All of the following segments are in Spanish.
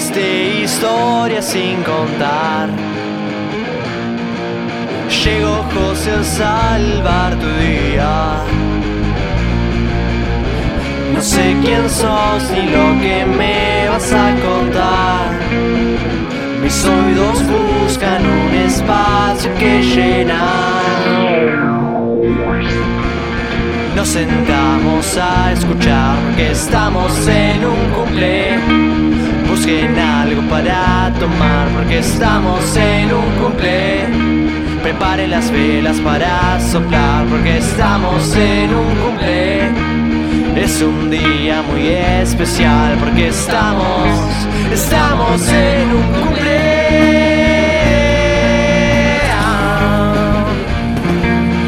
miles de historias sin contar. Llegó José a salvar tu día. No sé quién sos ni lo que me vas a contar. Mis oídos buscan un espacio que llenar. Nos sentamos a escuchar que estamos en un cumple. Busquen algo para tomar porque estamos en un cumple. Preparen las velas para soplar porque estamos en un cumple. Es un día muy especial porque estamos, estamos en un cumple.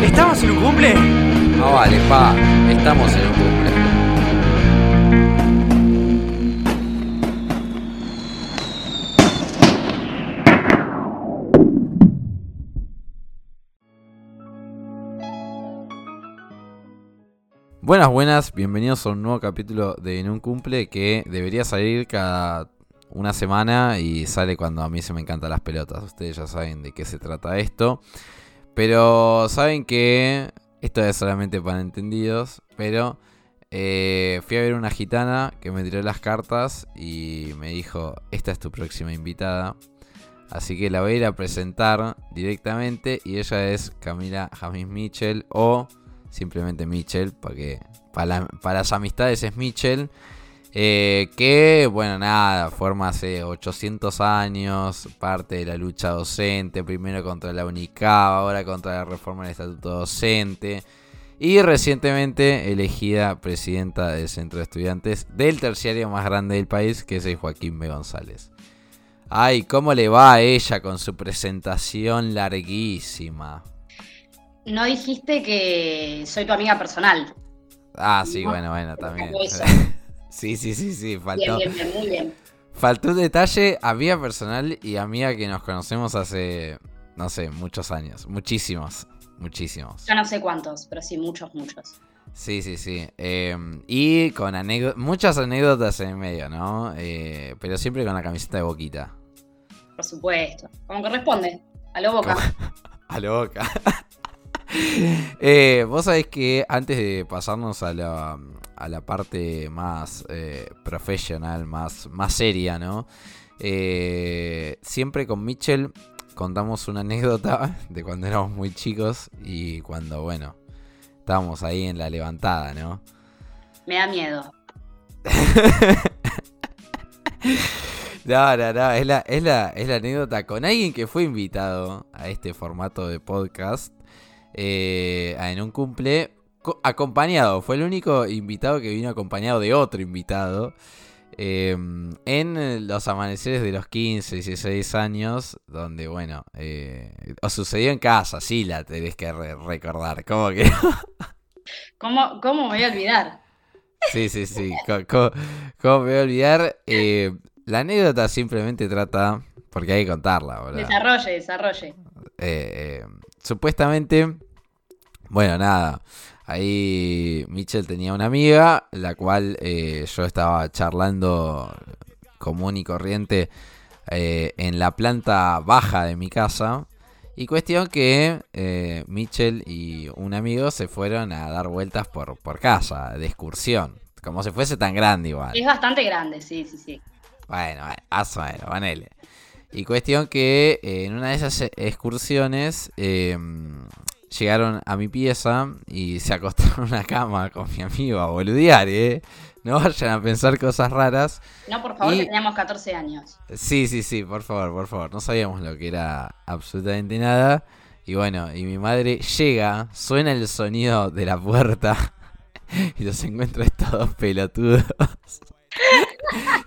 ¿Estamos en un cumple? No vale, pa, estamos en un cumple. Buenas, buenas, bienvenidos a un nuevo capítulo de En un cumple que debería salir cada una semana y sale cuando a mí se me encantan las pelotas. Ustedes ya saben de qué se trata esto. Pero saben que esto es solamente para entendidos, pero eh, fui a ver una gitana que me tiró las cartas y me dijo, esta es tu próxima invitada. Así que la voy a ir a presentar directamente y ella es Camila Jamis Mitchell o simplemente Mitchell, porque para, para las amistades es Mitchell. Eh, que, bueno, nada, forma hace 800 años, parte de la lucha docente, primero contra la UNICAB, ahora contra la reforma del estatuto docente, y recientemente elegida presidenta del centro de estudiantes del terciario más grande del país, que es el Joaquín B. González. Ay, ¿cómo le va a ella con su presentación larguísima? No dijiste que soy tu amiga personal. Ah, sí, bueno, bueno, también. Sí, sí, sí, sí, faltó. Bien, bien, bien, muy bien. Faltó un detalle, amiga personal y amiga que nos conocemos hace, no sé, muchos años. Muchísimos, muchísimos. Ya no sé cuántos, pero sí, muchos, muchos. Sí, sí, sí. Eh, y con muchas anécdotas en el medio, ¿no? Eh, pero siempre con la camiseta de boquita. Por supuesto. Como corresponde. A lo boca. a lo boca. eh, Vos sabés que antes de pasarnos a la, a la parte más eh, profesional, más, más seria, ¿no? Eh, siempre con Mitchell contamos una anécdota de cuando éramos muy chicos y cuando, bueno, estábamos ahí en la levantada, ¿no? Me da miedo. No, no, no, es la, es, la, es la anécdota con alguien que fue invitado a este formato de podcast eh, en un cumple acompañado. Fue el único invitado que vino acompañado de otro invitado. Eh, en los amaneceres de los 15, 16 años, donde, bueno, eh, os sucedió en casa, sí la tenés que recordar, ¿cómo que ¿Cómo, ¿Cómo, me voy a olvidar? Sí, sí, sí, ¿cómo, cómo me voy a olvidar? Eh, la anécdota simplemente trata, porque hay que contarla, ¿verdad? Desarrolle, desarrolle. Eh, eh, supuestamente, bueno, nada, ahí Mitchell tenía una amiga, la cual eh, yo estaba charlando común y corriente en la planta baja de mi casa. Y cuestión que Mitchell y un amigo se fueron a dar vueltas por, por casa, de excursión. Como si fuese tan grande igual. Es bastante grande, sí, sí, sí. Bueno, más o menos. Y cuestión que eh, en una de esas excursiones eh, llegaron a mi pieza y se acostaron en una cama con mi amigo a boludear, ¿eh? No vayan a pensar cosas raras. No, por favor, que teníamos 14 años. Sí, sí, sí, por favor, por favor. No sabíamos lo que era absolutamente nada. Y bueno, y mi madre llega, suena el sonido de la puerta y los encuentra todos pelotudos.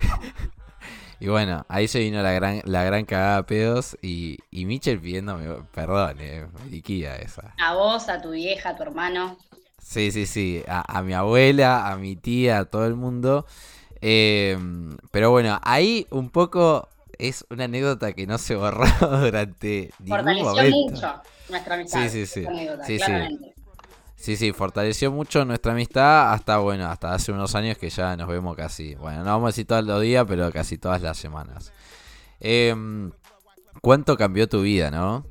Y bueno, ahí se vino la gran, la gran cagada de pedos y, y Mitchell pidiéndome perdón, eh, liquida esa. A vos, a tu vieja, a tu hermano. Sí, sí, sí, a, mi abuela, a mi tía, a todo el mundo. Em, pero bueno, ahí un poco es una anécdota que no se borró durante ningún momento. mucho nuestra amistad. Sí, sí, sí. Sí, sí. Sí, sí, fortaleció mucho nuestra amistad hasta, bueno, hasta hace unos años que ya nos vemos casi, bueno, no vamos a decir todos los días, pero casi todas las semanas. Em, ¿Cuánto cambió tu vida, no?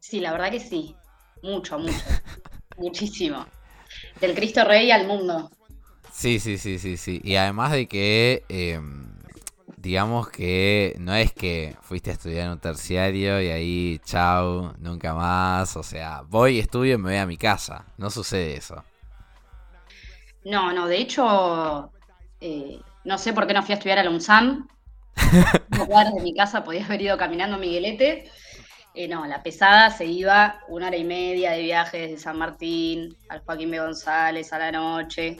Sí, la verdad que sí. Mucho, mucho. Muchísimo. Del Cristo Rey al mundo. Sí, sí, sí, sí, sí. Y además de que, em, digamos que no es que fuiste a estudiar en un terciario y ahí, chau, nunca más. O sea, voy, estudio y me voy a mi casa. No sucede eso. No, no, de hecho, eh, no sé por qué no fui a estudiar a la UNSAM. de mi casa podía haber ido caminando a Miguelete. Eh, no, la pesada se iba una hora y media de viaje desde San Martín al Joaquín B. González a la noche.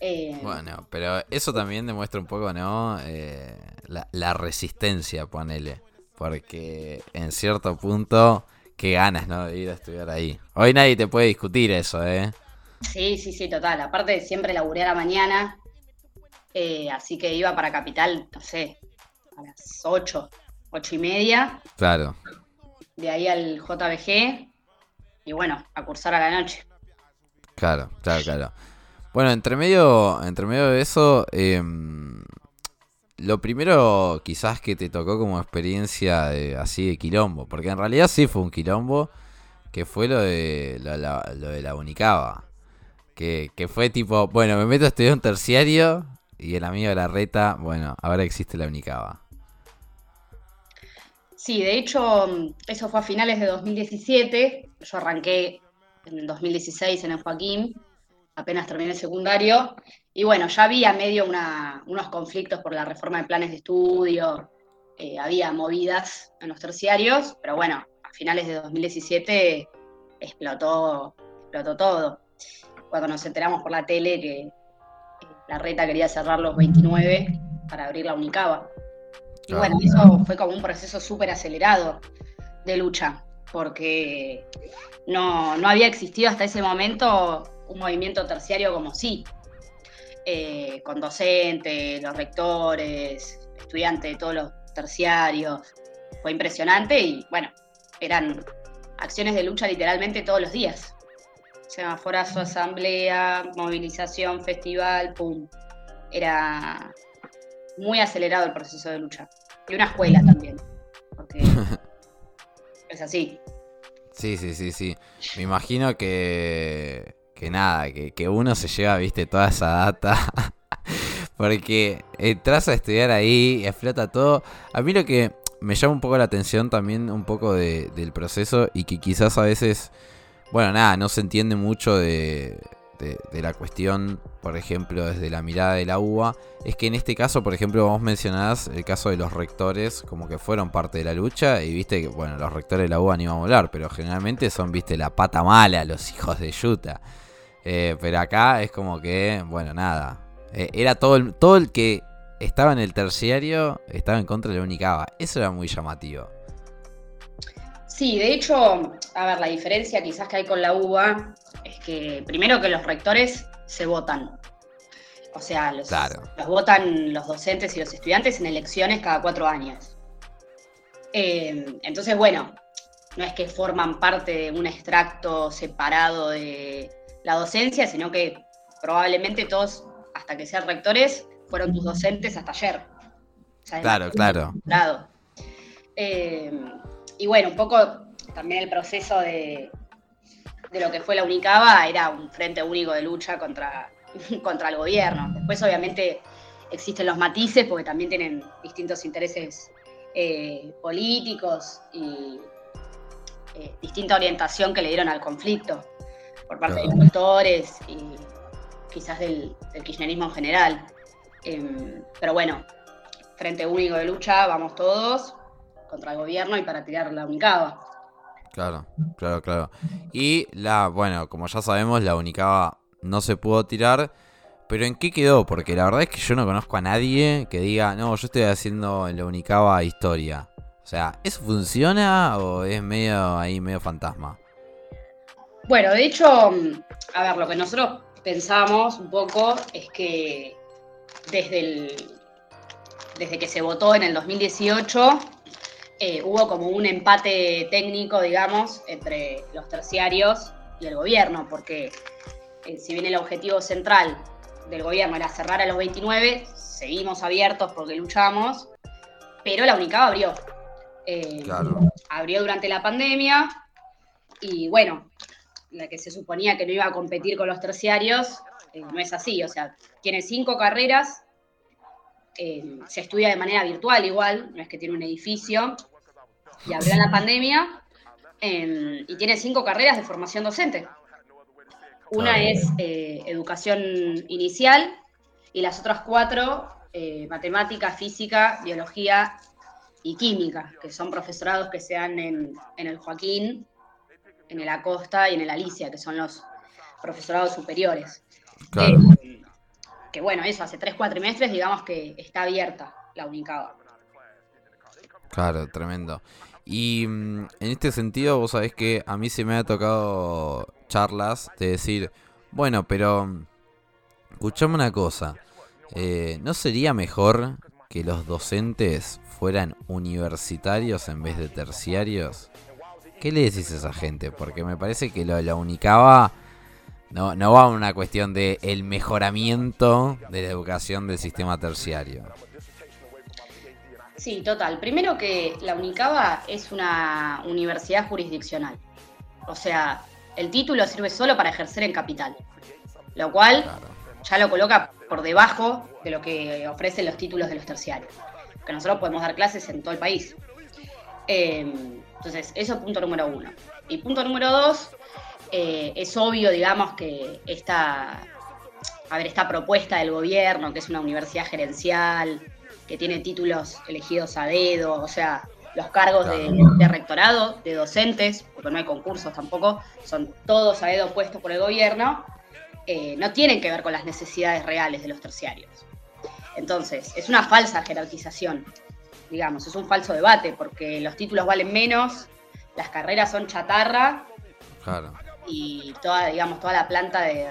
Eh, bueno, pero eso también demuestra un poco, ¿no? Eh, la, resistencia, ponele. Porque en cierto punto, qué ganas, ¿no? De ir a estudiar ahí. Hoy nadie te puede discutir eso, ¿eh? Sí, sí, sí, total. Aparte, siempre laburé a la mañana. así que iba para Capital, no sé, a las 8, 8 y media. Claro de ahí al JBG y bueno, a cursar a la noche. Claro, claro, claro. Bueno, entre medio, entre medio de eso, em, lo primero quizás que te tocó como experiencia así de quilombo, porque en realidad sí fue un quilombo, que fue lo de, lo, de la Unicaba. Que, que, fue tipo, bueno, me meto a estudiar un terciario y el amigo de la reta, bueno, ahora existe la Unicaba. Sí, de hecho, eso fue a finales de 2017. Yo arranqué en el 2016 en el Joaquín, apenas terminé el secundario. Y bueno, ya había medio unos conflictos por la reforma de planes de estudio, eh, había movidas en los terciarios, pero bueno, a finales de 2017 explotó, explotó todo. Cuando nos enteramos por la tele que la reta quería cerrar los 29 para abrir la Unicaba. Y bueno, eso fue como un proceso súper acelerado de lucha, porque no, había existido hasta ese momento un movimiento terciario como sí, eh, con docentes, los rectores, estudiantes de todos los terciarios. Fue impresionante y bueno, eran acciones de lucha literalmente todos los días. Semaforazo, asamblea, movilización, festival, pum. Era muy acelerado el proceso de lucha. Y una escuela también. Porque es así. Sí, sí, sí, sí. Me imagino que. Que nada, que, uno se lleva, viste, toda esa data. porque entras a estudiar ahí, explota todo. A mí lo que me llama un poco la atención también, un poco del proceso, y que quizás a veces. Bueno, nada, no se entiende mucho de, de, la cuestión, por ejemplo, desde la mirada de la UBA, es que en este caso, por ejemplo, vos mencionás el caso de los rectores, como que fueron parte de la lucha, y viste que, bueno, los rectores de la UBA ni iban a volar, pero generalmente son, viste, la pata mala, los hijos de Yuta. Eh, pero acá es como que, bueno, nada. Eh, era todo el, todo el que estaba en el terciario, estaba en contra de la Unicaba. Eso era muy llamativo. Sí, de hecho, a ver, la diferencia quizás que hay con la UBA es que primero que los rectores se votan. O sea, los, votan los docentes y los estudiantes en elecciones cada cuatro años. Eh, entonces, bueno, no es que forman parte de un extracto separado de la docencia, sino que probablemente todos, hasta que sean rectores, fueron tus docentes hasta ayer. claro, claro. Eh, y bueno, un poco también el proceso de, de lo que fue la Unicaba era un frente único de lucha contra, contra el gobierno. Después, obviamente, existen los matices porque también tienen distintos intereses eh, políticos y eh, distinta orientación que le dieron al conflicto por parte de los doctores y quizás del, kirchnerismo en general. Em, pero bueno, frente único de lucha, vamos todos, contra el gobierno y para tirar la Unicaba. Claro, claro, claro. Y la, bueno, como ya sabemos, la Unicaba no se pudo tirar. Pero ¿en qué quedó? Porque la verdad es que yo no conozco a nadie que diga, no, yo estoy haciendo en la Unicaba historia. O sea, ¿eso funciona o es medio ahí, medio fantasma? Bueno, de hecho, a ver, lo que nosotros pensamos un poco es que desde el, desde que se votó en el 2018 eh, hubo como un empate técnico, digamos, entre los terciarios y el gobierno, porque eh, si bien el objetivo central del gobierno era cerrar a los 29, seguimos abiertos porque luchamos, pero la UNICAB abrió. Eh, Claro. Abrió durante la pandemia y bueno, la que se suponía que no iba a competir con los terciarios, eh, no es así, o sea, tiene cinco carreras, eh, se estudia de manera virtual igual, no es que tiene un edificio, y abrió en la pandemia, eh, y tiene cinco carreras de formación docente. Una Claro. es eh, educación inicial y las otras cuatro, matemática, física, biología y química, que son profesorados que se dan en, en el Joaquín, en el Acosta y en el Alicia, que son los profesorados superiores. Claro. Eh, que bueno, eso, hace tres cuatrimestres, digamos que está abierta la Unicaba. Claro, tremendo. Y mm, en este sentido, vos sabés que a mí se me ha tocado charlas de decir, bueno, pero mm, escuchame una cosa, eh, ¿no sería mejor que los docentes fueran universitarios en vez de terciarios? ¿Qué le decís a esa gente? Porque me parece que lo la Unicaba no, no va a una cuestión de el mejoramiento de la educación del sistema terciario. Sí, total. Primero que la Unicaba es una universidad jurisdiccional. O sea, el título sirve solo para ejercer en capital. Lo cual Claro. ya lo coloca por debajo de lo que ofrecen los títulos de los terciarios. Que nosotros podemos dar clases en todo el país. Eh, entonces, eso es punto número uno. Y punto número dos, eh, es obvio, digamos, que esta, a ver, esta propuesta del gobierno, que es una universidad gerencial, que tiene títulos elegidos a dedo, o sea, los cargos de, de rectorado, de docentes, porque no hay concursos tampoco, son todos a dedo puestos por el gobierno, eh, no tienen que ver con las necesidades reales de los terciarios. Entonces, es una falsa jerarquización, digamos, es un falso debate, porque los títulos valen menos, las carreras son chatarra Claro. y toda, digamos, toda la planta de,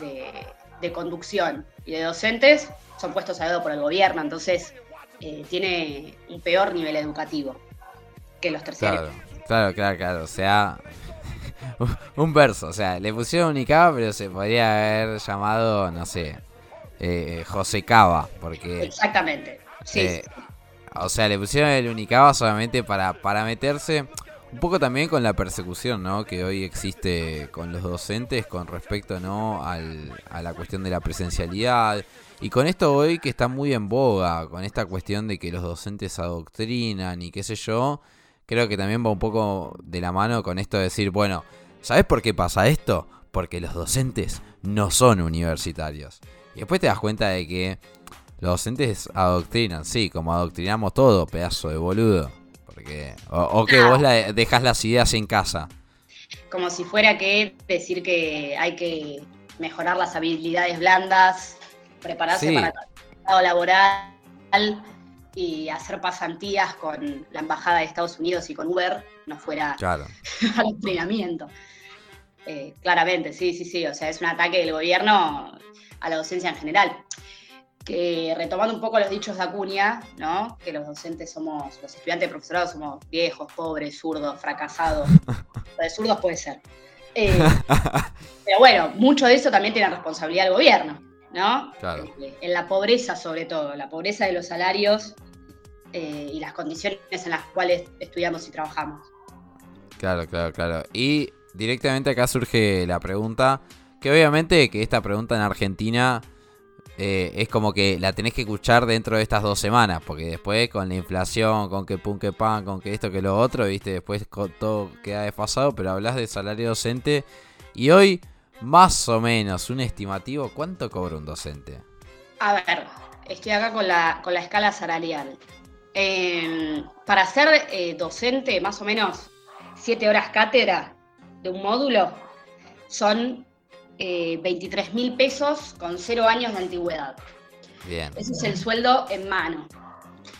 de- de conducción y de docentes son puestos a dedo por el gobierno, entonces eh, tiene un peor nivel educativo que los terciarios. Claro, claro, claro, claro. O sea, un verso. O sea, le pusieron Unicaba, pero se podría haber llamado, no sé, eh, José Cava. Porque, Exactamente. Sí, eh, o sea, le pusieron el Unicaba solamente para, para meterse un poco también con la persecución, ¿no? Que hoy existe con los docentes con respecto, ¿no? Al, a la cuestión de la presencialidad. Y con esto hoy que está muy en boga, con esta cuestión de que los docentes adoctrinan y qué sé yo, creo que también va un poco de la mano con esto de decir, bueno, ¿sabes por qué pasa esto? Porque los docentes no son universitarios. Y después te das cuenta de que los docentes adoctrinan, sí, como adoctrinamos todo, pedazo de boludo. Porque, o, o que vos la, dejas las ideas en casa. como si fuera que decir que hay que mejorar las habilidades blandas, prepararse Sí. para el mercado laboral y hacer pasantías con la Embajada de Estados Unidos y con Uber no fuera Claro. adoctrinamiento. Eh, claramente, sí, sí, sí. O sea, es un ataque del gobierno a la docencia en general. Que retomando un poco los dichos de Acuña, ¿no? Que los docentes somos, los estudiantes de profesorado somos viejos, pobres, zurdos, fracasados. Lo de zurdos puede ser. Eh, pero bueno, mucho de eso también tiene responsabilidad el gobierno, ¿no? Claro. Eh, En la pobreza, sobre todo, la pobreza de los salarios eh, y las condiciones en las cuales estudiamos y trabajamos. Claro, claro, claro. Y directamente acá surge la pregunta, que obviamente que esta pregunta en Argentina eh, es como que la tenés que escuchar dentro de estas dos semanas, porque después con la inflación, con que pum que pan, con que esto que lo otro, viste, después todo queda desfasado, pero hablas de salario docente y hoy más o menos un estimativo, ¿cuánto cobra un docente? A ver, estoy acá con la, con la escala salarial. Eh, para ser eh, docente, más o menos siete horas cátedra de un módulo son 23 mil pesos con cero años de antigüedad. Bien, Ese es el sueldo en mano.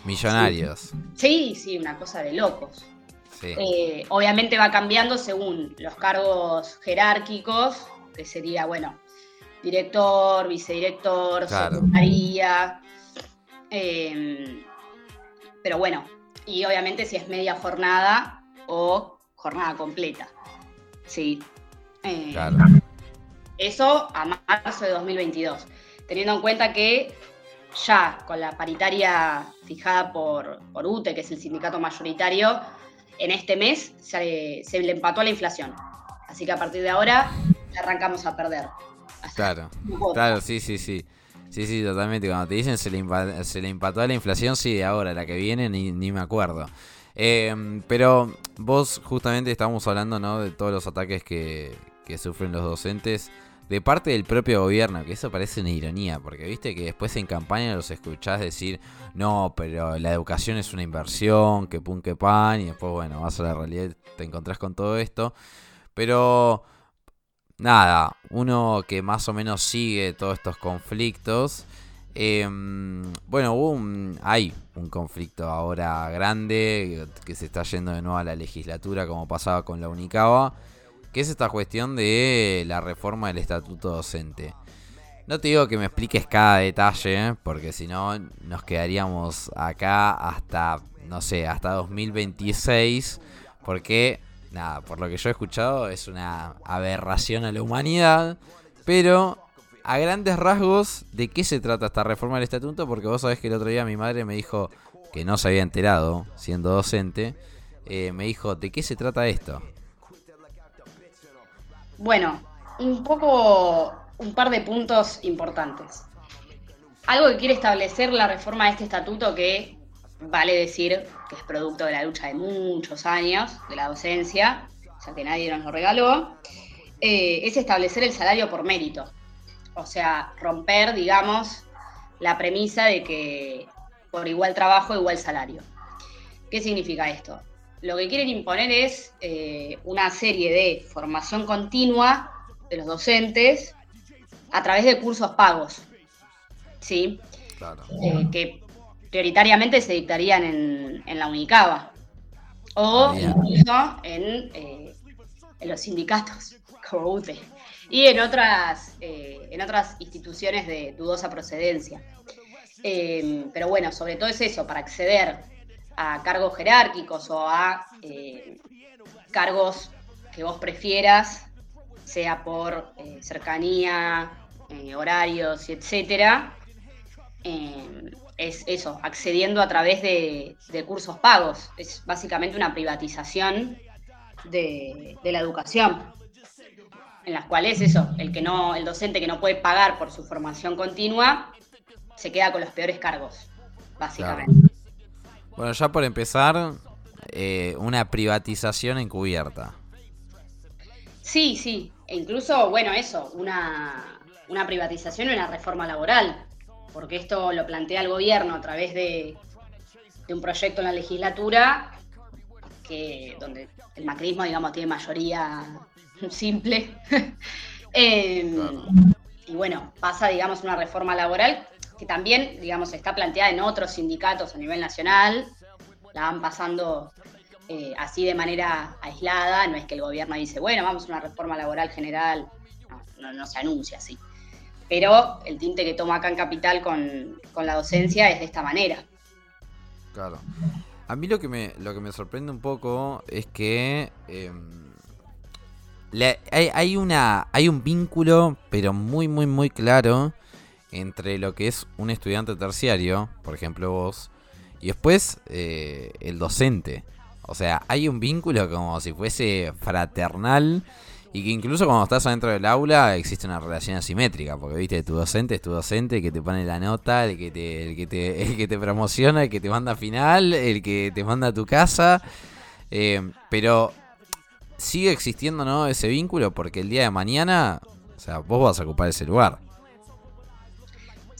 millonarios. Sí, sí, una cosa de locos. Sí. Eh, obviamente va cambiando según los cargos jerárquicos, que sería, bueno, director, vicedirector, Claro. secretaría. eh, pero bueno, y obviamente si es media jornada o jornada completa. Sí. Eh, Claro. Eso a marzo de 2022. Teniendo en cuenta que ya con la paritaria fijada por, por UTE, que es el sindicato mayoritario, en este mes se, se le empató a la inflación. Así que a partir de ahora arrancamos a perder. Así Claro. Claro, sí, sí, sí. Sí, sí, totalmente. Cuando te dicen se le, impa- se le empató a la inflación, sí, ahora, la que viene, ni, ni me acuerdo. Eh, pero vos justamente estamos hablando, ¿no? De todos los ataques que, que sufren los docentes de parte del propio gobierno, que eso parece una ironía, porque viste que después en campaña los escuchás decir, no, pero la educación es una inversión, que pun que pan, y después, bueno, vas a la realidad te encontrás con todo esto. Pero nada, uno que más o menos sigue todos estos conflictos. eh, bueno, hubo un, hay un conflicto ahora grande que se está yendo de nuevo a la legislatura como pasaba con la Unicaba, que es esta cuestión de la reforma del estatuto docente. No te digo que me expliques cada detalle, ¿eh? porque si no nos quedaríamos acá hasta, no sé, hasta 2026, porque, nada, por lo que yo he escuchado es una aberración a la humanidad, pero a grandes rasgos, ¿de qué se trata esta reforma del estatuto? Porque vos sabés que el otro día mi madre me dijo, que no se había enterado, siendo docente, eh, me dijo, ¿de qué se trata esto? Bueno, un poco, un par de puntos importantes. Algo que quiere establecer la reforma de este estatuto que vale decir que es producto de la lucha de muchos años de la docencia, ya que nadie nos lo regaló, eh, es establecer el salario por mérito. O sea, romper, digamos, la premisa de que por igual trabajo, igual salario. ¿Qué significa esto? Lo que quieren imponer es eh, una serie de formación continua de los docentes a través de cursos pagos, ¿sí? Claro. Eh, que prioritariamente se dictarían en, en la Unicaba o Bien. incluso en, eh, en los sindicatos, como UTE, y en otras, eh, en otras instituciones de dudosa procedencia. Pero bueno, sobre todo es eso, para acceder a cargos jerárquicos o a eh, cargos que vos prefieras, sea por eh, cercanía, eh, horarios, etcétera, eh, es eso, accediendo a través de, de cursos pagos. Es básicamente una privatización de, de la educación, en las cuales eso, el que no, el docente que no puede pagar por su formación continua, se queda con los peores cargos, básicamente. Bueno, ya por empezar, eh, una privatización encubierta. Sí, sí, e incluso, bueno, eso, una, una privatización y una reforma laboral, porque esto lo plantea el gobierno a través de, de un proyecto en la legislatura que donde el macrismo, digamos, tiene mayoría simple. Eh, Y bueno, pasa, digamos, una reforma laboral que también, digamos, está planteada en otros sindicatos a nivel nacional, la van pasando eh, así de manera aislada, no es que el gobierno dice, bueno, vamos a una reforma laboral general, no, se anuncia así. Pero el tinte que toma acá en Capital con, con la docencia es de esta manera. Claro. A mí lo que me, lo que me sorprende un poco es que em, le- hay, hay una, hay un vínculo, pero muy, muy, muy claro entre lo que es un estudiante terciario, por ejemplo vos, y después eh, el docente. O sea, hay un vínculo como si fuese fraternal y que incluso cuando estás adentro del aula existe una relación asimétrica, porque viste, tu docente es tu docente, el que te pone la nota, el que te, el que te, el que te promociona, el que te manda final, el que te manda a tu casa. Eh, pero sigue existiendo ¿no? ese vínculo porque el día de mañana, o sea, vos vas a ocupar ese lugar.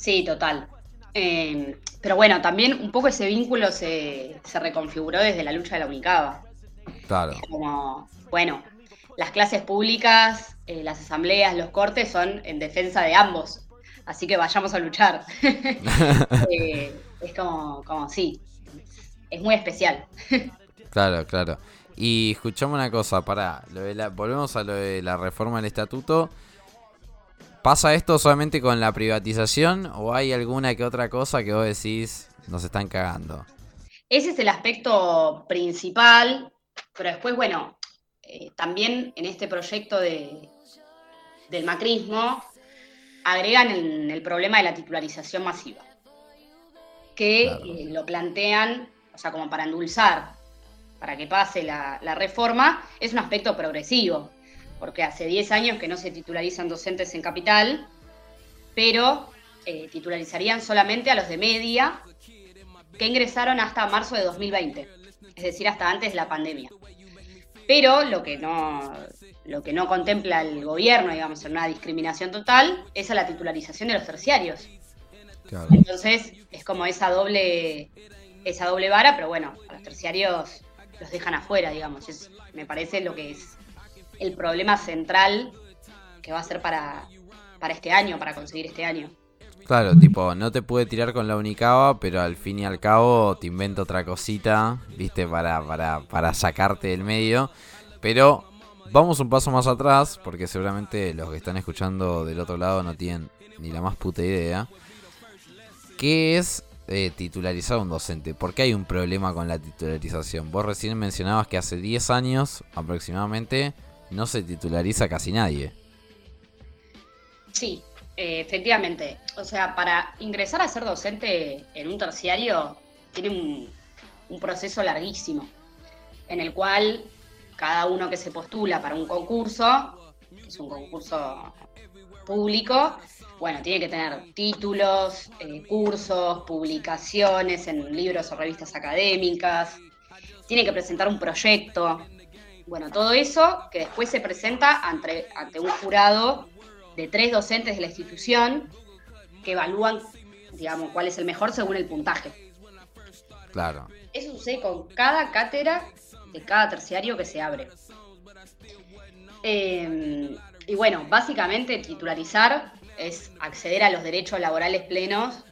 Sí, total. Eh, pero bueno, también un poco ese vínculo se, se reconfiguró desde la lucha de la Unicaba. Claro. como, bueno, las clases públicas, eh, las asambleas, los cortes son en defensa de ambos, así que vayamos a luchar. Eh, es como, como, sí, es muy especial. Claro, claro. Y escuchame una cosa, para volvemos a lo de la reforma del estatuto. ¿Pasa esto solamente con la privatización o hay alguna que otra cosa que vos decís nos están cagando? Ese es el aspecto principal, pero después, bueno, eh, también en este proyecto de, del macrismo agregan el, el problema de la titularización masiva, que Claro. eh, lo plantean, o sea, como para endulzar, para que pase la, la reforma, es un aspecto progresivo, porque hace 10 años que no se titularizan docentes en capital, pero eh, titularizarían solamente a los de media que ingresaron hasta marzo de 2020, es decir, hasta antes de la pandemia. Pero lo que no, lo que no contempla el gobierno, digamos, en una discriminación total, es a la titularización de los terciarios. Claro. Entonces, es como esa doble, esa doble vara, pero bueno, a los terciarios los dejan afuera, digamos. Es, me parece lo que es el problema central que va a ser para, para este año, para conseguir este año. Claro, tipo, no te puede tirar con la unicaba, pero al fin y al cabo te inventa otra cosita, viste, para, para, para sacarte del medio. Pero vamos un paso más atrás, porque seguramente los que están escuchando del otro lado no tienen ni la más puta idea. ¿Qué es eh, titularizar a un docente? ¿Por qué hay un problema con la titularización? Vos recién mencionabas que hace 10 años aproximadamente no se titulariza casi nadie. Sí, eh, efectivamente. O sea, para ingresar a ser docente en un terciario tiene un, un proceso larguísimo, en el cual cada uno que se postula para un concurso, que es un concurso público, bueno, tiene que tener títulos, eh, cursos, publicaciones en libros o revistas académicas, tiene que presentar un proyecto, bueno, todo eso que después se presenta ante, ante un jurado de tres docentes de la institución que evalúan, digamos, cuál es el mejor según el puntaje. Claro. Eso sucede con cada cátedra de cada terciario que se abre. Eh, y bueno, básicamente titularizar es acceder a los derechos laborales plenos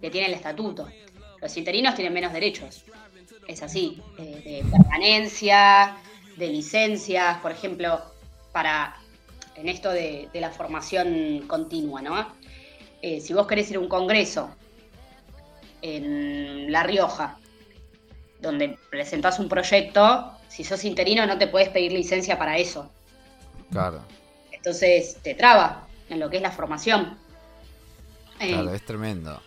que tiene el estatuto. Los interinos tienen menos derechos. Es así, eh, de permanencia, de licencias, por ejemplo, para en esto de, de la formación continua, ¿no? Eh, si vos querés ir a un congreso en La Rioja, donde presentás un proyecto, si sos interino no te puedes pedir licencia para eso. Claro. Entonces te traba en lo que es la formación. Eh, Claro, es tremendo.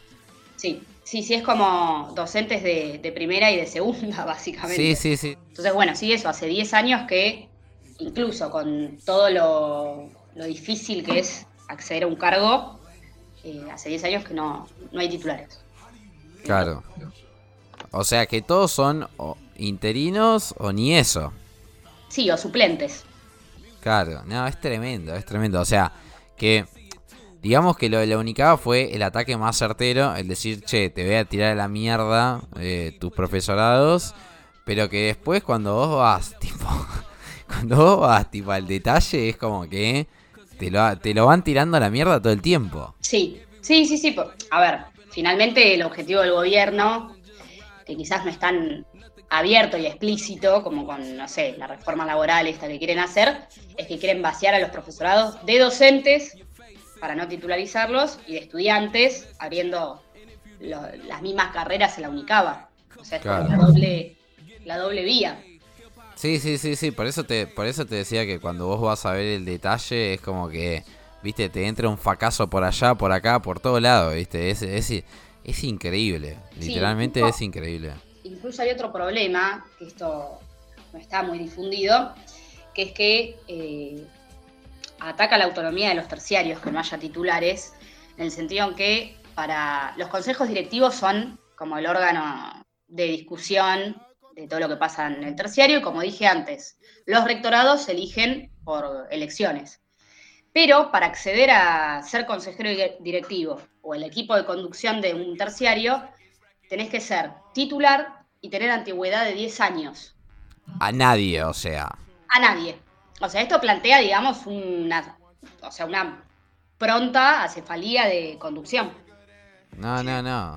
Sí, sí, sí, es como docentes de, de primera y de segunda, básicamente. Sí, sí, sí. Entonces, bueno, sí, eso, hace 10 años que, incluso con todo lo, lo difícil que es acceder a un cargo, eh, hace 10 años que no, no hay titulares. Claro. O sea que todos son o interinos o ni eso. Sí, o suplentes. Claro, no, es tremendo, es tremendo. O sea, que digamos que lo de la Unicaba fue el ataque más certero, el decir, che, te voy a tirar a la mierda eh, tus profesorados, pero que después cuando vos vas, tipo, cuando vos vas, tipo, al detalle, es como que te lo, te lo van tirando a la mierda todo el tiempo. Sí, sí, sí, sí. A ver, finalmente el objetivo del gobierno, que quizás no es tan abierto y explícito como con, no sé, la reforma laboral esta que quieren hacer, es que quieren vaciar a los profesorados de docentes para no titularizarlos y de estudiantes abriendo lo- las mismas carreras en la Unicaba. O sea, es Claro. la doble, la doble vía. Sí, sí, sí, sí, por eso te, por eso te decía que cuando vos vas a ver el detalle es como que, viste, te entra un fracaso por allá, por acá, por todo lado, viste, es, es, es increíble, Sí, literalmente es increíble. Incluso hay otro problema, que esto no está muy difundido, que es que eh, ataca la autonomía de los terciarios, que no haya titulares, en el sentido en que para los consejos directivos son como el órgano de discusión de todo lo que pasa en el terciario, y como dije antes, los rectorados se eligen por elecciones. Pero para acceder a ser consejero dire- directivo o el equipo de conducción de un terciario, tenés que ser titular y tener antigüedad de 10 años. A nadie, o sea, A nadie. O sea, esto plantea, digamos, una, o sea, una pronta acefalía de conducción. no, no, no,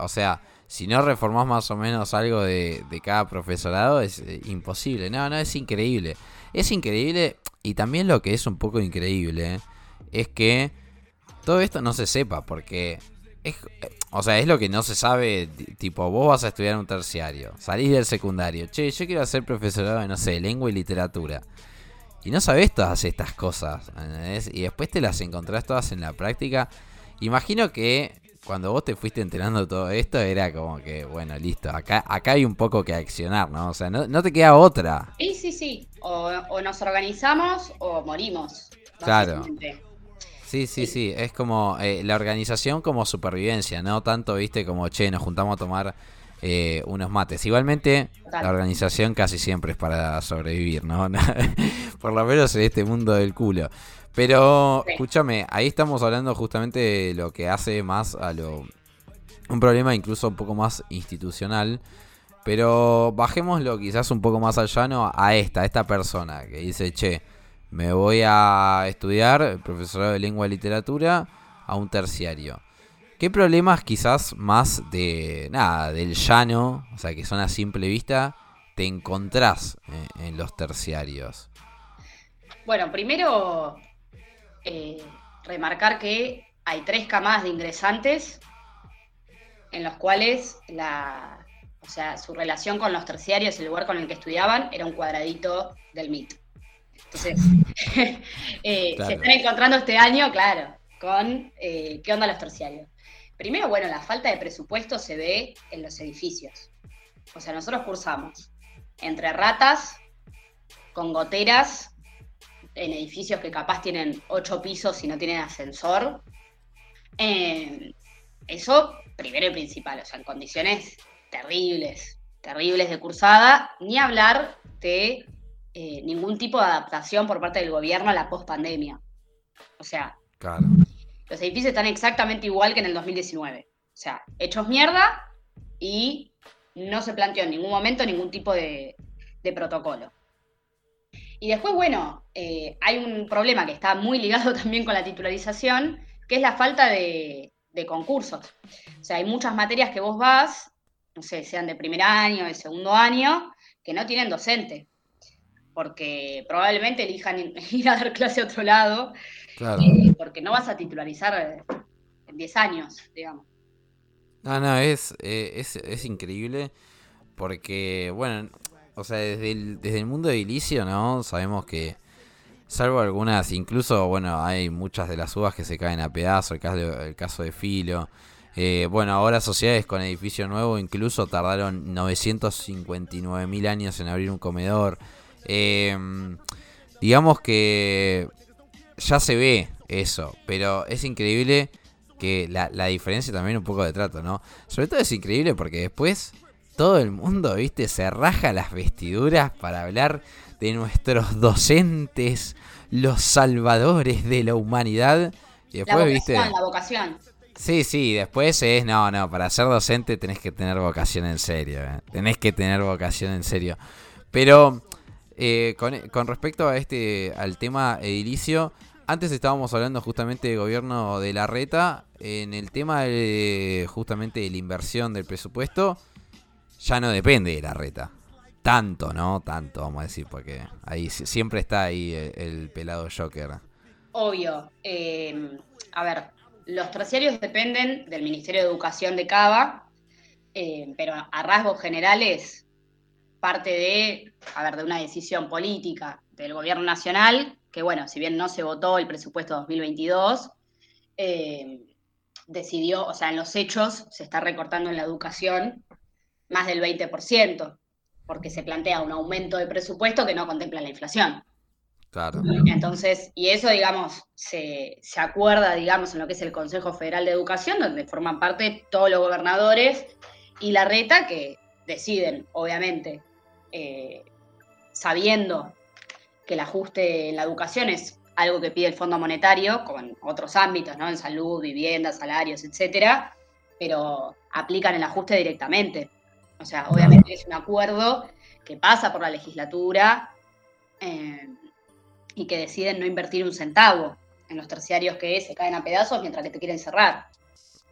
o sea, si no reformás más o menos algo de, de cada profesorado es eh, imposible, no, no, es increíble, es increíble y también lo que es un poco increíble es que todo esto no se sepa porque es, o sea, es lo que no se sabe, ti- tipo, vos vas a estudiar un terciario, salís del secundario, che, yo quiero ser profesorado de, no sé, lengua y literatura. Y no sabes todas estas cosas. ¿entendés? Y después te las encontrás todas en la práctica. Imagino que cuando vos te fuiste enterando de todo esto, era como que, bueno, listo, acá, acá hay un poco que accionar, ¿no? O sea, no, no te queda otra. Sí, sí, sí. O, o nos organizamos o morimos. Claro. Sí, sí, sí, es como eh, la organización como supervivencia, no tanto, viste, como, che, nos juntamos a tomar eh, unos mates. Igualmente, Total. la organización casi siempre es para sobrevivir, ¿no? Por lo menos en este mundo del culo. Pero, Sí. escúchame, ahí estamos hablando justamente de lo que hace más a lo... Un problema incluso un poco más institucional. Pero bajémoslo quizás un poco más al llano a esta, a esta persona que dice, che, me voy a estudiar profesorado de lengua y literatura a un terciario. ¿Qué problemas quizás más de nada, del llano, o sea, que son a simple vista, te encontrás en, en los terciarios? Bueno, primero eh, remarcar que hay tres camadas de ingresantes en los cuales la, o sea, su relación con los terciarios, el lugar con el que estudiaban, era un cuadradito del MIT. Entonces, eh, Claro. se están encontrando este año, claro, con eh, qué onda los terciarios. Primero, bueno, la falta de presupuesto se ve en los edificios. O sea, nosotros cursamos entre ratas, con goteras, en edificios que capaz tienen ocho pisos y no tienen ascensor. Eh, eso primero y principal, o sea, en condiciones terribles, terribles de cursada, ni hablar de eh, ningún tipo de adaptación por parte del gobierno a la pospandemia. O sea, Claro. Los edificios están exactamente igual que en el 2019. O sea, hechos mierda y no se planteó en ningún momento ningún tipo de, protocolo. Y después, bueno, eh, hay un problema que está muy ligado también con la titularización, que es la falta de, de concursos. O sea, hay muchas materias que vos vas, no sé, sean de primer año, de segundo año, que no tienen docente, porque probablemente elijan ir a dar clase a otro lado Claro. eh, porque no vas a titularizar eh, en 10 años, digamos. No, no, es, eh, es, es increíble porque, bueno, o sea, desde el, desde el mundo edilicio, ¿no? Sabemos que, salvo algunas, incluso, bueno, hay muchas de las uvas que se caen a pedazos, el caso, el caso de Filo. Eh, bueno, ahora sociedades con edificio nuevo incluso tardaron 959 mil años en abrir un comedor. Eh, digamos que ya se ve eso, pero es increíble que la, la diferencia también un poco de trato, ¿no? Sobre todo es increíble porque después todo el mundo, viste, se raja las vestiduras para hablar de nuestros docentes, los salvadores de la humanidad. Y La después, vocación, viste, la vocación. Sí, sí, después es, no, no, para ser docente tenés que tener vocación en serio, eh, tenés que tener vocación en serio. Pero eh, con, respecto a este, al tema edilicio, antes estábamos hablando justamente del gobierno de la reta, en el tema de, justamente de la inversión del presupuesto, ya no depende de la reta. Tanto, ¿no? Tanto, vamos a decir, porque ahí si- siempre está ahí el, el pelado Joker. Obvio. eh, a ver, los terciarios dependen del Ministerio de Educación de Cava, eh, pero a rasgos generales parte de, a ver, de una decisión política del gobierno nacional, que bueno, si bien no se votó el presupuesto 2022, eh, decidió, o sea, en los hechos se está recortando en la educación más del 20%, porque se plantea un aumento de presupuesto que no contempla la inflación. Claro. Entonces, y eso, digamos, se, se acuerda, digamos, en lo que es el Consejo Federal de Educación, donde forman parte todos los gobernadores y la reta que deciden, obviamente, eh, sabiendo que el ajuste en la educación es algo que pide el Fondo Monetario, como en otros ámbitos, ¿no? En salud, vivienda, salarios, etcétera, pero aplican el ajuste directamente. O sea, obviamente es un acuerdo que pasa por la legislatura eh, y que deciden no invertir un centavo en los terciarios que se caen a pedazos mientras que te quieren cerrar.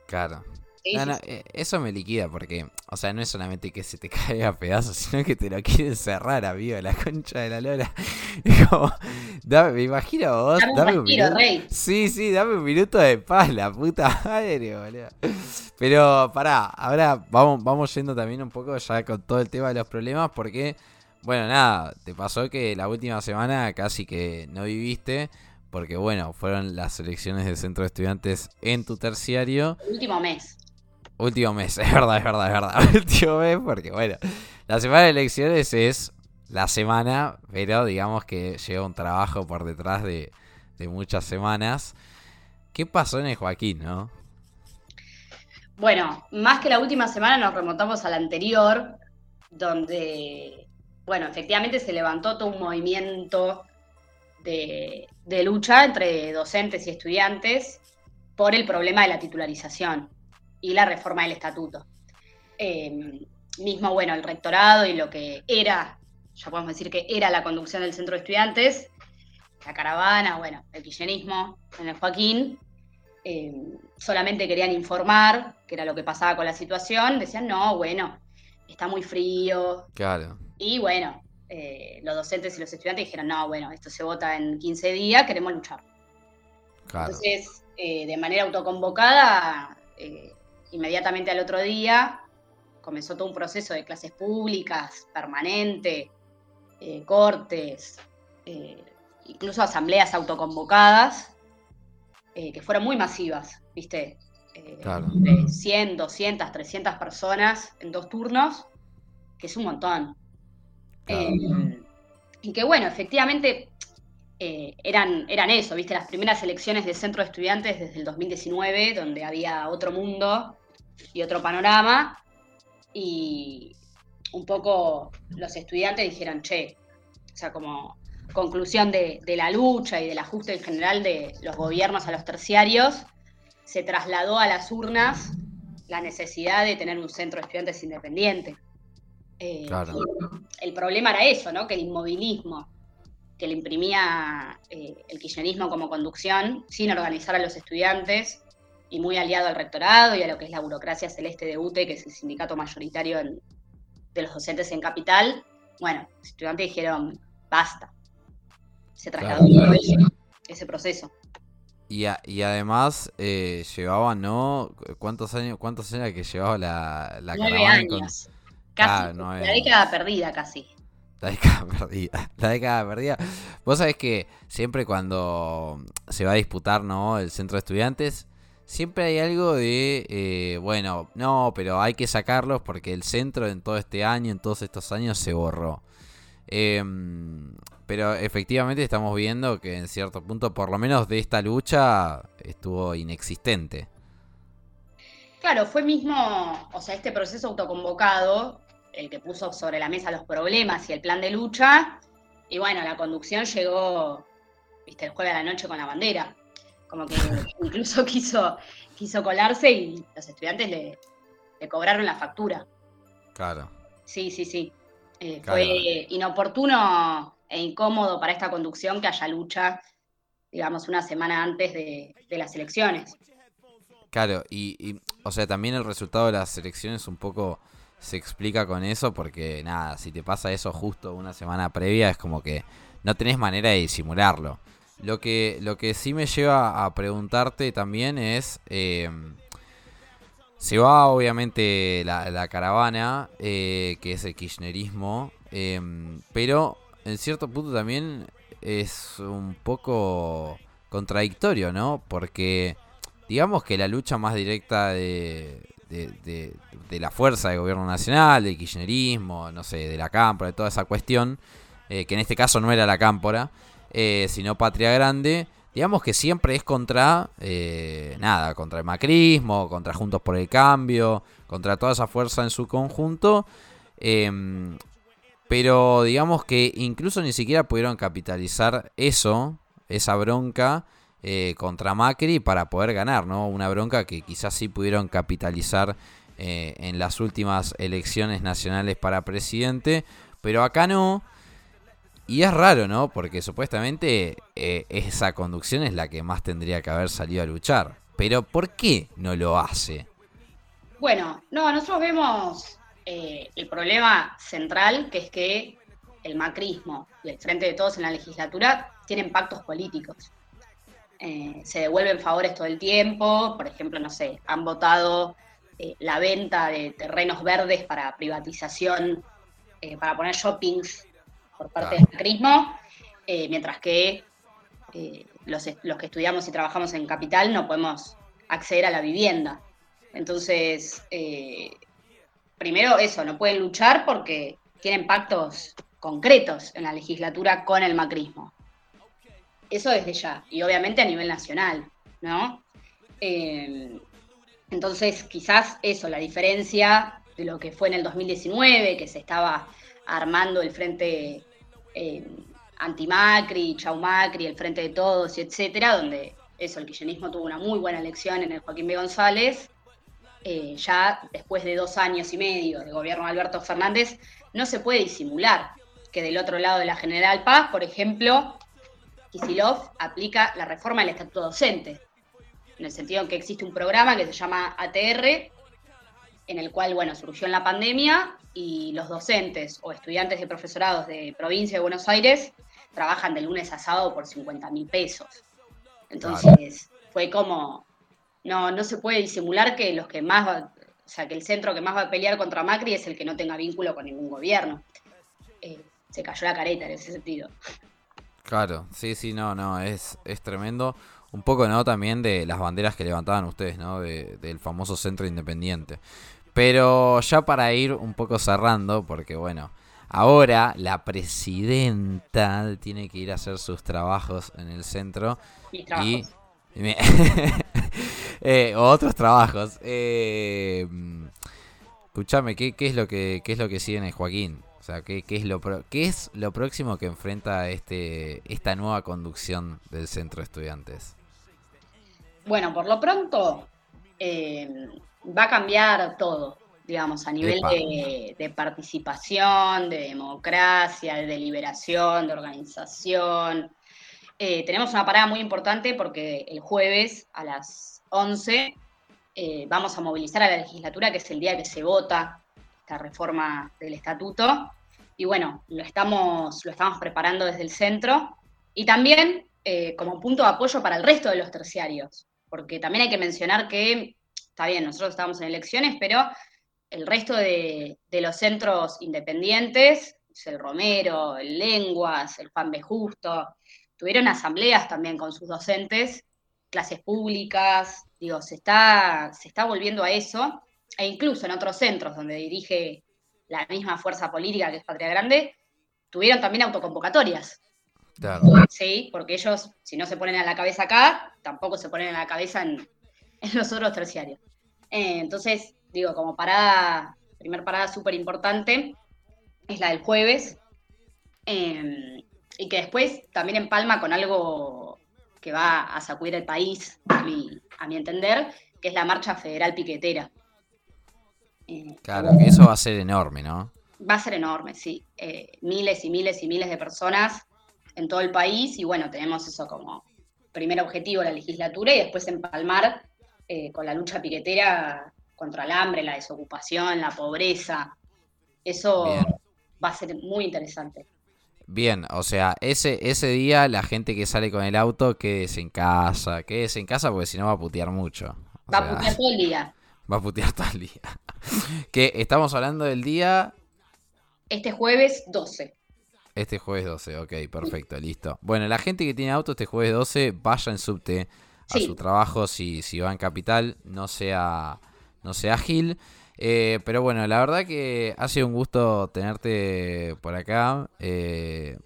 Claro. Sí, No, eh, eso me liquida porque, o sea, no es solamente que se te caiga a pedazos, sino que te lo quieren cerrar, amigo, la concha de la lora. Como, dame, me imagino vos, Dame dame un respiro, minuto. rey. Sí, sí, dame un minuto de paz, la puta madre, boludo. Pero pará, ahora vamos, vamos yendo también un poco ya con todo el tema de los problemas, porque Bueno, nada, te pasó que la última semana casi que no viviste, porque bueno, fueron las elecciones del centro de estudiantes en tu terciario. último mes. Último mes, es verdad, es verdad, es verdad. Último mes, porque bueno, la semana de elecciones es la semana, pero digamos que lleva un trabajo por detrás de, de muchas semanas. ¿Qué pasó en el Joaquín, no? Bueno, más que la última semana nos remontamos a la anterior, donde bueno, efectivamente se levantó todo un movimiento de, lucha entre docentes y estudiantes por el problema de la titularización y la reforma del estatuto. Em, mismo, bueno, el rectorado y lo que era, ya podemos decir que era la conducción del centro de estudiantes, la caravana, bueno, el kirchnerismo en el Joaquín, em, solamente querían informar qué era lo que pasaba con la situación, decían, no, bueno, está muy frío. Claro. Y bueno, eh, los docentes y los estudiantes dijeron, no, bueno, esto se vota en 15 días, queremos luchar. Entonces, eh, de manera autoconvocada, eh, inmediatamente al otro día, comenzó todo un proceso de clases públicas, permanente, cortes, incluso asambleas autoconvocadas, que fueron muy masivas, ¿viste? De 100, 200, 300 personas en dos turnos, que es un montón. Eh, y que bueno, efectivamente eh, eran, eran eso, viste, las primeras elecciones de centro de estudiantes desde el 2019, donde había otro mundo y otro panorama, y un poco los estudiantes dijeron, che, o sea, como conclusión de, de la lucha y del ajuste en general de los gobiernos a los terciarios, se trasladó a las urnas la necesidad de tener un centro de estudiantes independiente. Eh, el problema era eso, ¿no? Que el inmovilismo que le imprimía eh, el kirchnerismo como conducción, sin organizar a los estudiantes y muy aliado al rectorado y a lo que es la burocracia celeste de UTE, que es el sindicato mayoritario de los docentes en Capital, bueno, los estudiantes dijeron, basta. Se trasladó ese, proceso. Y, además eh, llevaban, ¿no? ¿Cuántos años, cuántos años que llevaba la, la Nueve años. Casi. la década perdida casi. La década perdida. La década perdida. Vos sabés que siempre cuando se va a disputar ¿no? el centro de estudiantes, siempre hay algo de, eh, bueno, no, pero hay que sacarlos porque el centro en todo este año, en todos estos años, se borró. Em, pero efectivamente estamos viendo que en cierto punto, por lo menos de esta lucha, estuvo inexistente. Claro, fue mismo, o sea, este proceso autoconvocado, el que puso sobre la mesa los problemas y el plan de lucha, y bueno, la conducción llegó, viste, el jueves a la noche con la bandera, como que incluso quiso, quiso colarse y los estudiantes le, cobraron la factura. Claro. Sí, sí, sí. Eh, fue inoportuno e incómodo para esta conducción que haya lucha, digamos, una semana antes de las elecciones. Claro, y, o sea, también el resultado de las elecciones un poco se explica con eso, porque nada, si te pasa eso justo una semana previa, es como que no tenés manera de disimularlo. Lo que, lo que sí me lleva a preguntarte también es, em, se va obviamente la, caravana, eh, que es el kirchnerismo, em, pero en cierto punto también es un poco contradictorio, ¿no? Porque digamos que la lucha más directa de, la fuerza del gobierno nacional, del kirchnerismo, no sé, de la cámpora, de toda esa cuestión, eh, que en este caso no era la cámpora, eh, sino Patria Grande, digamos que siempre es contra, eh, nada, contra el macrismo, contra Juntos por el Cambio, contra toda esa fuerza en su conjunto. Em, pero digamos que incluso ni siquiera pudieron capitalizar eso, esa bronca, eh, contra Macri para poder ganar, ¿no? Una bronca que quizás sí pudieron capitalizar eh, en las últimas elecciones nacionales para presidente, pero acá no. Y es raro, ¿no? Porque supuestamente eh, esa conducción es la que más tendría que haber salido a luchar. Pero ¿por qué no lo hace? Bueno, no, nosotros vemos el problema central, que es que el macrismo y el Frente de Todos en la legislatura tienen pactos políticos. Eh, se devuelven favores todo el tiempo, por ejemplo, no sé, han votado eh, la venta de terrenos verdes para privatización, eh, para poner shoppings por parte del macrismo, eh, mientras que eh, los, los, que estudiamos y trabajamos en capital no podemos acceder a la vivienda. Entonces, eh, primero eso, no pueden luchar porque tienen pactos concretos en la legislatura con el macrismo. Eso desde ya, y obviamente a nivel nacional, ¿no? entonces, quizás eso, la diferencia de lo que fue en el 2019, que se estaba armando el frente eh, anti-Macri, Chau Macri, el frente de todos, y etcétera, donde eso, el kirchnerismo tuvo una muy buena elección en el Joaquín B. González, eh, ya después de dos años y medio de gobierno de Alberto Fernández, no se puede disimular que del otro lado de la General Paz, por ejemplo, Kisilov aplica la reforma del estatuto docente, en el sentido en que existe un programa que se llama ATR, en el cual, bueno, surgió en la pandemia y los docentes o estudiantes de profesorados de provincia de Buenos Aires trabajan de lunes a sábado por 50 mil pesos. Entonces, fue como, no, no se puede disimular que los que más, o sea, que el centro que más va a pelear contra Macri es el que no tenga vínculo con ningún gobierno. Eh, se cayó la careta en ese sentido. Claro, sí, sí, no, no, es, es tremendo. Un poco, ¿no? También de las banderas que levantaban ustedes, ¿no? del famoso centro independiente. Pero ya para ir un poco cerrando, porque bueno, ahora la presidenta tiene que ir a hacer sus trabajos en el centro. Y, eh, otros trabajos. Eh, escúchame, ¿qué, ¿qué, es lo que qué es lo que sigue Joaquín? O sea, ¿qué, qué es lo qué es lo próximo que enfrenta este esta nueva conducción del centro de estudiantes? Bueno, por lo pronto eh, va a cambiar todo, digamos, a nivel de, participación, de democracia, de deliberación, de organización. Eh, tenemos una parada muy importante porque el jueves a las 11 eh, vamos a movilizar a la legislatura, que es el día que se vota esta reforma del estatuto. Y bueno, lo estamos, lo estamos preparando desde el centro. Y también eh, como punto de apoyo para el resto de los terciarios, porque también hay que mencionar que está bien, nosotros estamos en elecciones, pero el resto de, los centros independientes, el Romero, el Lenguas, el Juan B. Justo, tuvieron asambleas también con sus docentes, clases públicas, digo, se está, se está volviendo a eso, e incluso en otros centros donde dirige la misma fuerza política que es Patria Grande, tuvieron también autoconvocatorias. Sí, porque ellos, si no se ponen a la cabeza acá, tampoco se ponen a la cabeza en, en los otros terciarios. Eh, entonces, digo, como parada, primer parada súper importante, es la del jueves. Em, y que después también empalma con algo que va a sacudir el país, a mi, entender, que es la marcha federal piquetera. Eh, claro, que eso va a ser enorme, ¿no? Va a ser enorme, sí. Eh, miles y miles y miles de personas en todo el país y bueno, tenemos eso como primer objetivo la legislatura y después empalmar eh, con la lucha piquetera contra el hambre, la desocupación, la pobreza. Eso va a ser muy interesante. Bien, o sea, ese, ese día la gente que sale con el auto, quédese en casa, quédese en casa porque si no va a putear mucho. va a putear todo el día. Va a putear todo el día. que estamos hablando del día... Este jueves 12. Este jueves 12, ok, perfecto, listo. Bueno, la gente que tiene auto este jueves 12, vaya en subte a su trabajo si, si va en capital, no sea, no sea Gil. Eh, pero bueno, la verdad que ha sido un gusto tenerte por acá. Eh,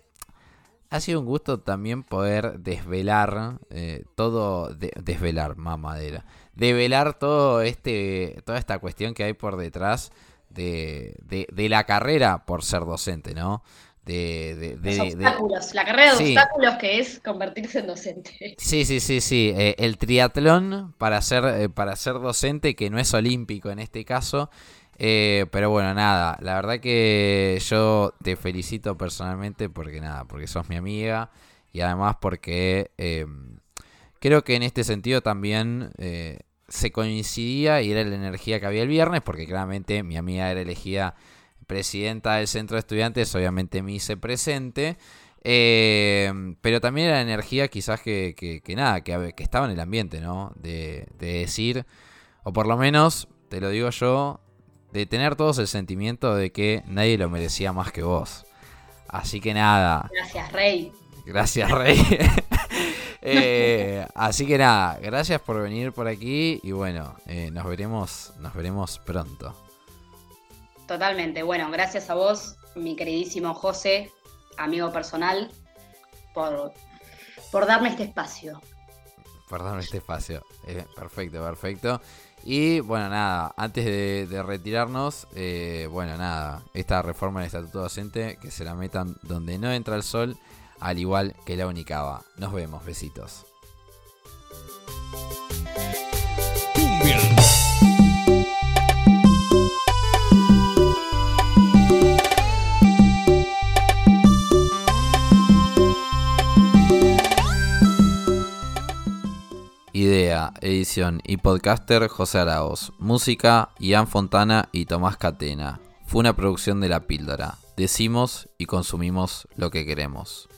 ha sido un gusto también poder desvelar eh, todo, desvelar, mamadera, develar todo este, toda esta cuestión que hay por detrás de, de la carrera por ser docente, ¿no? De, obstáculos, la carrera de obstáculos que es convertirse en docente. Sí, sí, sí, sí. Eh, el triatlón para ser, eh, para ser docente, que no es olímpico en este caso. Eh, pero bueno, nada, la verdad que yo te felicito personalmente porque nada, porque sos mi amiga y además porque em, creo que en este sentido también se coincidía y era la energía que había el viernes porque claramente mi amiga era elegida presidenta del centro de estudiantes, obviamente me hice presente. Eh, pero también la energía quizás que, que, nada, que, que, estaba en el ambiente, ¿no? De, decir, o por lo menos, te lo digo yo, de tener todos el sentimiento de que nadie lo merecía más que vos. así que nada. Gracias, Rey. Gracias, Rey. Eh, así que nada, gracias por venir por aquí y bueno, eh, nos veremos, nos veremos pronto. Totalmente. Bueno, gracias a vos, mi queridísimo José, amigo personal, por, por darme este espacio. Por darme este espacio. Eh, perfecto, perfecto. Y bueno, nada, antes de, retirarnos, bueno, nada, esta reforma del estatuto docente, que se la metan donde no entra el sol al igual que la Unicaba. Nos vemos, besitos. Idea, edición y podcaster José Araos. Música Ian Fontana y Tomás Catena. Fue una producción de La Píldora. Decimos y consumimos lo que queremos.